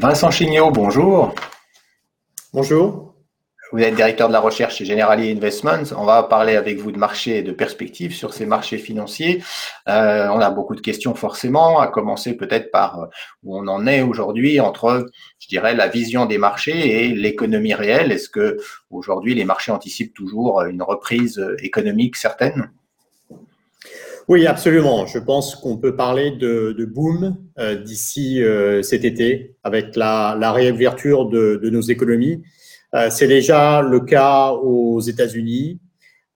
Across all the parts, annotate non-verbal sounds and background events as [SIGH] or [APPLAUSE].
Vincent Chignot, bonjour. Bonjour. Vous êtes directeur de la recherche chez Generali Investments. On va parler avec vous de marché et de perspectives sur ces marchés financiers. Euh, on a beaucoup de questions forcément, à commencer peut-être par euh, où on en est aujourd'hui entre, je dirais, la vision des marchés et l'économie réelle. Est-ce que aujourd'hui les marchés anticipent toujours une reprise économique certaine? Oui, absolument. Je pense qu'on peut parler de, boom euh, d'ici cet été avec la, réouverture de, nos économies. Euh, c'est déjà le cas aux États-Unis.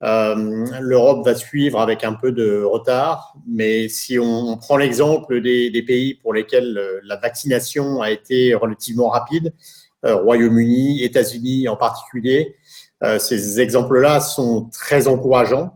Euh, L'Europe va suivre avec un peu de retard, mais si on prend l'exemple des, pays pour lesquels euh, la vaccination a été relativement rapide, Royaume-Uni, États-Unis en particulier, ces exemples-là sont très encourageants.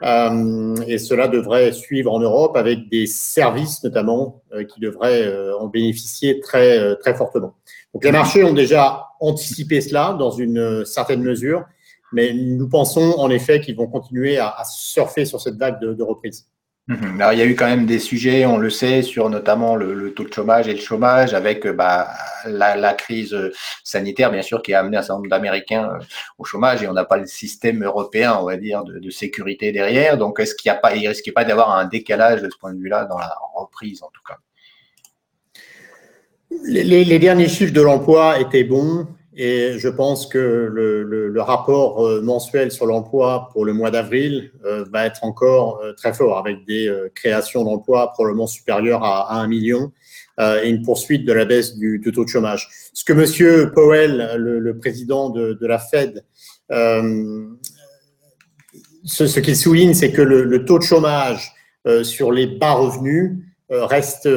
Et cela devrait suivre en Europe avec des services notamment qui devraient en bénéficier très, très fortement. Donc les marchés ont déjà anticipé cela dans une certaine mesure, mais nous pensons en effet qu'ils vont continuer à, surfer sur cette vague de, reprise. Mhm. Alors, il y a eu quand même des sujets, on le sait, sur notamment le, taux de chômage et le chômage, avec bah, la, crise sanitaire, bien sûr, qui a amené un certain nombre d'Américains euh, au chômage, et on n'a pas le système européen, on va dire, de, sécurité derrière. Donc, est-ce qu'il n'y a pas, il risque pas d'avoir un décalage de ce point de vue-là dans la reprise, en tout cas? Les, derniers chiffres de l'emploi étaient bons et je pense que le, rapport euh, mensuel sur l'emploi pour le mois d'avril euh, va être encore euh, très fort avec des créations d'emplois probablement supérieures à, 1 million et une poursuite de la baisse du, taux de chômage. Ce que Monsieur Powell, le, président de, la Fed, ce, qu'il souligne, c'est que le, taux de chômage sur les bas revenus reste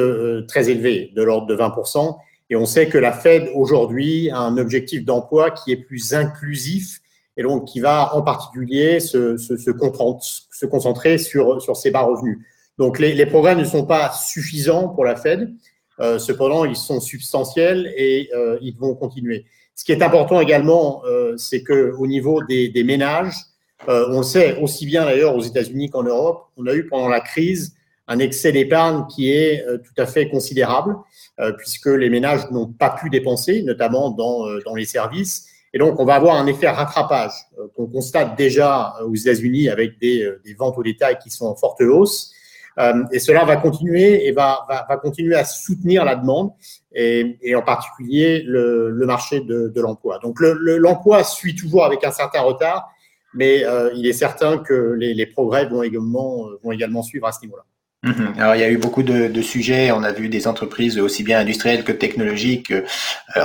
très élevé, de l'ordre de 20%. Et on sait que la Fed aujourd'hui a un objectif d'emploi qui est plus inclusif et donc qui va en particulier se, concentrer sur, sur ses bas revenus. Donc les, progrès ne sont pas suffisants pour la Fed, euh, cependant ils sont substantiels et euh, ils vont continuer. Ce qui est important également, euh, c'est que au niveau des, des ménages, euh, on le sait aussi bien d'ailleurs aux États-Unis qu'en Europe, on a eu pendant la crise un excès d'épargne qui est euh, tout à fait considérable, euh, puisque les ménages n'ont pas pu dépenser, notamment dans, euh, dans les services. Et donc, on va avoir un effet rattrapage qu'on constate déjà aux États-Unis avec des, des, ventes au détail qui sont en forte hausse. et cela va continuer et va, va, continuer à soutenir la demande et, en particulier le, marché de, l'emploi. Donc, l'emploi le, suit toujours avec un certain retard, mais il est certain que les, les progrès vont également, vont également suivre à ce niveau-là. Mhm. Alors il y a eu beaucoup de, sujets, on a vu des entreprises aussi bien industrielles que technologiques euh,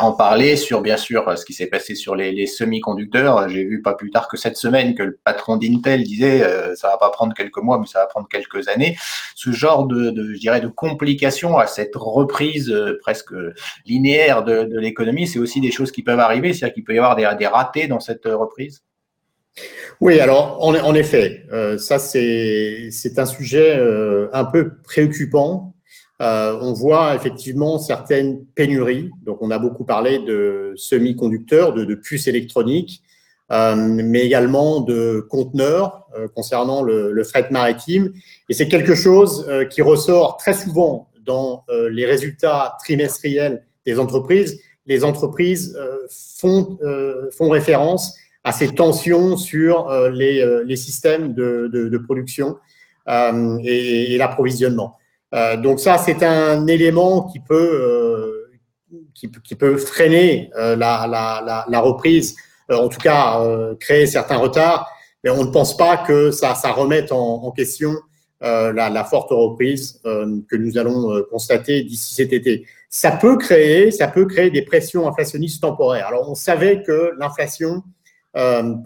en parler sur bien sûr ce qui s'est passé sur les, semi-conducteurs. J'ai vu pas plus tard que cette semaine que le patron d'Intel disait euh, ça va pas prendre quelques mois mais ça va prendre quelques années. Ce genre de, je dirais de complications à cette reprise euh, presque linéaire de, l'économie, c'est aussi des choses qui peuvent arriver, c'est-à-dire qu'il peut y avoir des ratés dans cette reprise. Oui, alors en, effet, euh, ça c'est un sujet euh, un peu préoccupant. Euh, on voit effectivement certaines pénuries. Donc on a beaucoup parlé de semi-conducteurs, de, puces électroniques, mais également de conteneurs concernant le, le, fret maritime. Et c'est quelque chose qui ressort très souvent dans les résultats trimestriels des entreprises. Les entreprises font, font référence à ces tensions sur euh, les, euh, les, systèmes de, de, production euh, et, l'approvisionnement. donc ça, c'est un élément qui peut, qui, peut freiner la, la, la, reprise, en tout cas créer certains retards, mais on ne pense pas que ça, ça remette en, question la, forte reprise que nous allons constater d'ici cet été. Ça peut créer, ça peut créer des pressions inflationnistes temporaires. Alors, on savait que l'inflation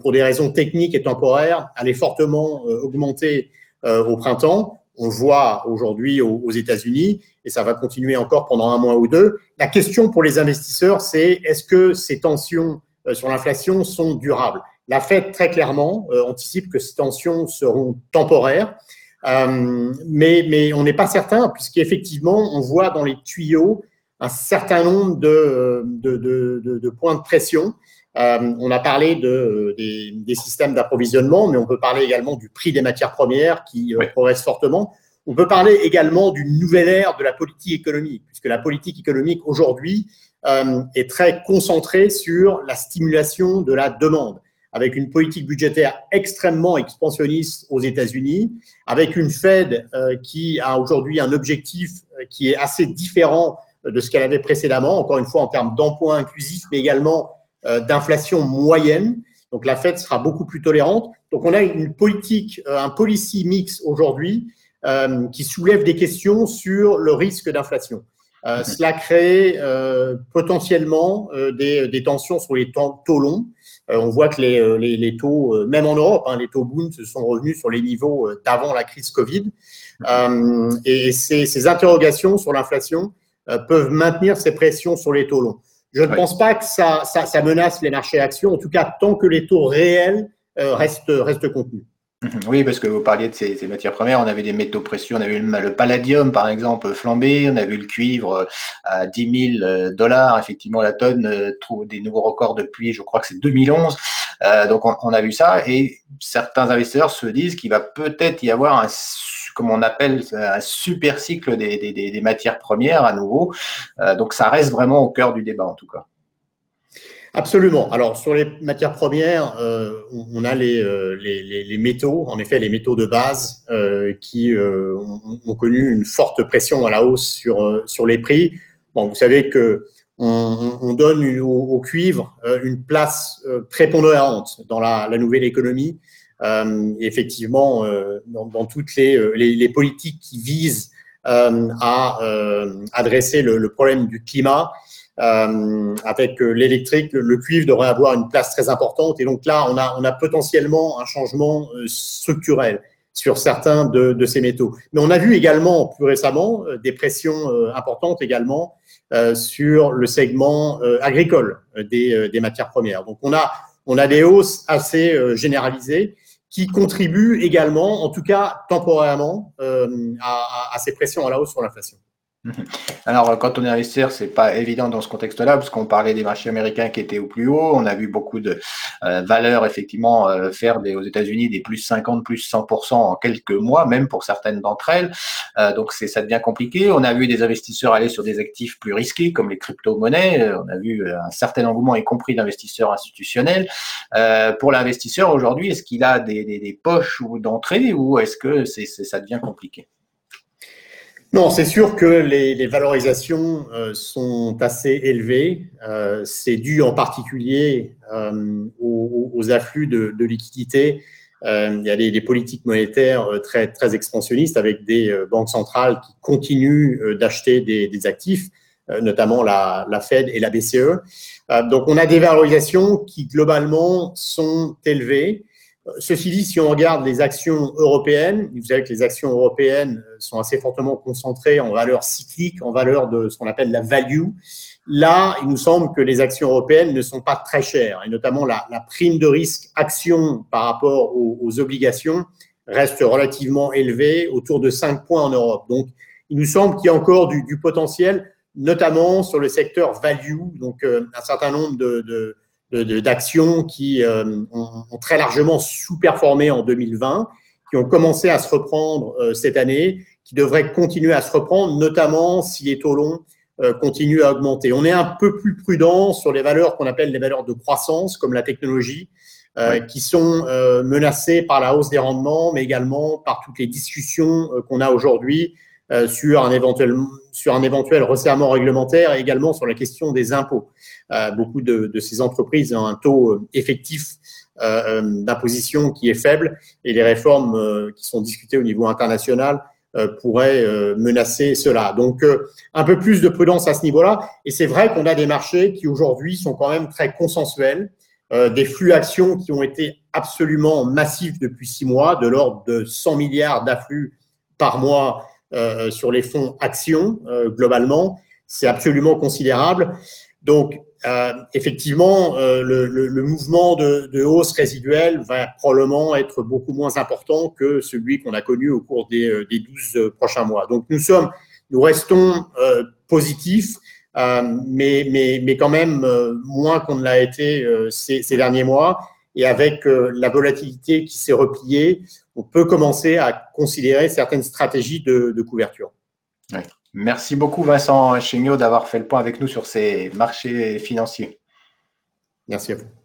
pour des raisons techniques et temporaires, allait fortement euh, augmenter euh, au printemps. On le voit aujourd'hui aux, États-Unis et ça va continuer encore pendant un mois ou deux. La question pour les investisseurs, c'est est-ce que ces tensions sur l'inflation sont durables? La Fed, très clairement, anticipe que ces tensions seront temporaires, mais, on n'est pas certain, puisqu'effectivement, on voit dans les tuyaux un certain nombre de points de pression euh, on a parlé de, des, systèmes d'approvisionnement, mais on peut parler également du prix des matières premières qui euh, progresse fortement. On peut parler également d'une nouvelle ère de la politique économique, puisque la politique économique aujourd'hui euh, est très concentrée sur la stimulation de la demande, avec une politique budgétaire extrêmement expansionniste aux États-Unis, avec une Fed euh, qui a aujourd'hui un objectif euh, qui est assez différent de ce qu'elle avait précédemment, encore une fois en termes d'emploi inclusif, mais également d'inflation moyenne. Donc la Fed sera beaucoup plus tolérante. Donc on a une politique, un policy mix aujourd'hui euh, qui soulève des questions sur le risque d'inflation. Euh, mhm. cela crée euh, potentiellement des, des, tensions sur les taux, longs. on voit que les, les, les taux, même en Europe, hein, les taux Bund se sont revenus sur les niveaux d'avant la crise Covid. Mhm. et ces, ces, interrogations sur l'inflation peuvent maintenir ces pressions sur les taux longs. Je ne pense pas que ça, ça, ça, menace les marchés actions, en tout cas tant que les taux réels restent, restent contenus. Mhm. Oui, parce que vous parliez de ces, matières premières, on avait des métaux précieux, on avait le, le, palladium par exemple flambé, on a vu le cuivre euh, à 10 000 euh, dollars, effectivement la tonne euh, trouve des nouveaux records depuis, je crois que c'est 2011, donc on, a vu ça, et certains investisseurs se disent qu'il va peut-être y avoir un comme on appelle un super cycle des, matières premières à nouveau, donc ça reste vraiment au cœur du débat en tout cas. Absolument. Alors sur les matières premières, euh, on a euh, les, métaux, en effet les métaux de base euh, qui euh, ont, connu une forte pression à la hausse sur, euh, sur les prix. Bon, vous savez que on, on donne au, cuivre une place prépondérante dans la nouvelle économie. Effectivement, dans, dans, toutes les, les, politiques qui visent à adresser le, le problème du climat, euh, avec euh, l'électrique, le cuivre devrait avoir une place très importante. Et donc là, on a, on a potentiellement un changement euh, structurel sur certains de, de, ces métaux. Mais on a vu également plus récemment des pressions importantes également sur le segment agricole des, des, matières premières. Donc on a, on a des hausses assez généralisées qui contribuent également, en tout cas temporairement, à, à ces pressions à la hausse sur l'inflation. [LAUGHS] Alors, quand on est investisseur, c'est pas évident dans ce contexte-là, parce qu'on parlait des marchés américains qui étaient au plus haut. On a vu beaucoup de euh, valeurs, effectivement, euh, faire aux États-Unis des plus 50, plus 100% en quelques mois, même pour certaines d'entre elles. Euh, donc, ça devient compliqué. On a vu des investisseurs aller sur des actifs plus risqués, comme les crypto-monnaies. On a vu un certain engouement, y compris d'investisseurs institutionnels. pour l'investisseur, aujourd'hui, est-ce qu'il a des, poches d'entrée, ou est-ce que c'est, ça devient compliqué? Non, c'est sûr que les, les valorisations euh, sont assez élevées. Euh, c'est dû en particulier euh, aux, aux, afflux de, de liquidités. Euh, il y a des, politiques monétaires euh, très, très expansionnistes avec des euh, banques centrales qui continuent d'acheter des, des, actifs, notamment la, la, Fed et la BCE. donc, on a des valorisations qui globalement sont élevées. Ceci dit, si on regarde les actions européennes, vous savez que les actions européennes sont assez fortement concentrées en valeur cyclique, en valeur de ce qu'on appelle la value. Là, il nous semble que les actions européennes ne sont pas très chères, et notamment la, la prime de risque action par rapport aux, aux, obligations reste relativement élevée, autour de 5 points en Europe. Donc, il nous semble qu'il y a encore du, du potentiel, notamment sur le secteur value, donc euh, un certain nombre de, de d'actions qui euh, ont, très largement sous-performé en 2020, qui ont commencé à se reprendre euh, cette année, qui devraient continuer à se reprendre, notamment si les taux longs euh, continuent à augmenter. On est un peu plus prudent sur les valeurs qu'on appelle les valeurs de croissance, comme la technologie, qui sont menacées par la hausse des rendements, mais également par toutes les discussions qu'on a aujourd'hui sur un éventuel sur un éventuel resserrement réglementaire et également sur la question des impôts. Euh, beaucoup de, ces entreprises ont un taux euh, effectif euh, d'imposition qui est faible et les réformes qui sont discutées au niveau international pourraient menacer cela. Donc, un peu plus de prudence à ce niveau-là. Et c'est vrai qu'on a des marchés qui aujourd'hui sont quand même très consensuels, des flux actions qui ont été absolument massifs depuis six mois, de l'ordre de 100 milliards d'afflux par mois sur les fonds actions globalement. C'est absolument considérable. Donc, euh, effectivement, euh, le, mouvement de, hausse résiduelle va probablement être beaucoup moins important que celui qu'on a connu au cours des, euh, des 12 prochains mois. Donc, nous sommes, nous restons euh, positifs, euh, mais, mais, mais quand même moins qu'on ne l'a été ces, derniers mois. Et avec la volatilité qui s'est repliée, on peut commencer à considérer certaines stratégies de, couverture. Merci beaucoup Vincent Chéniaud d'avoir fait le point avec nous sur ces marchés financiers. Merci à vous.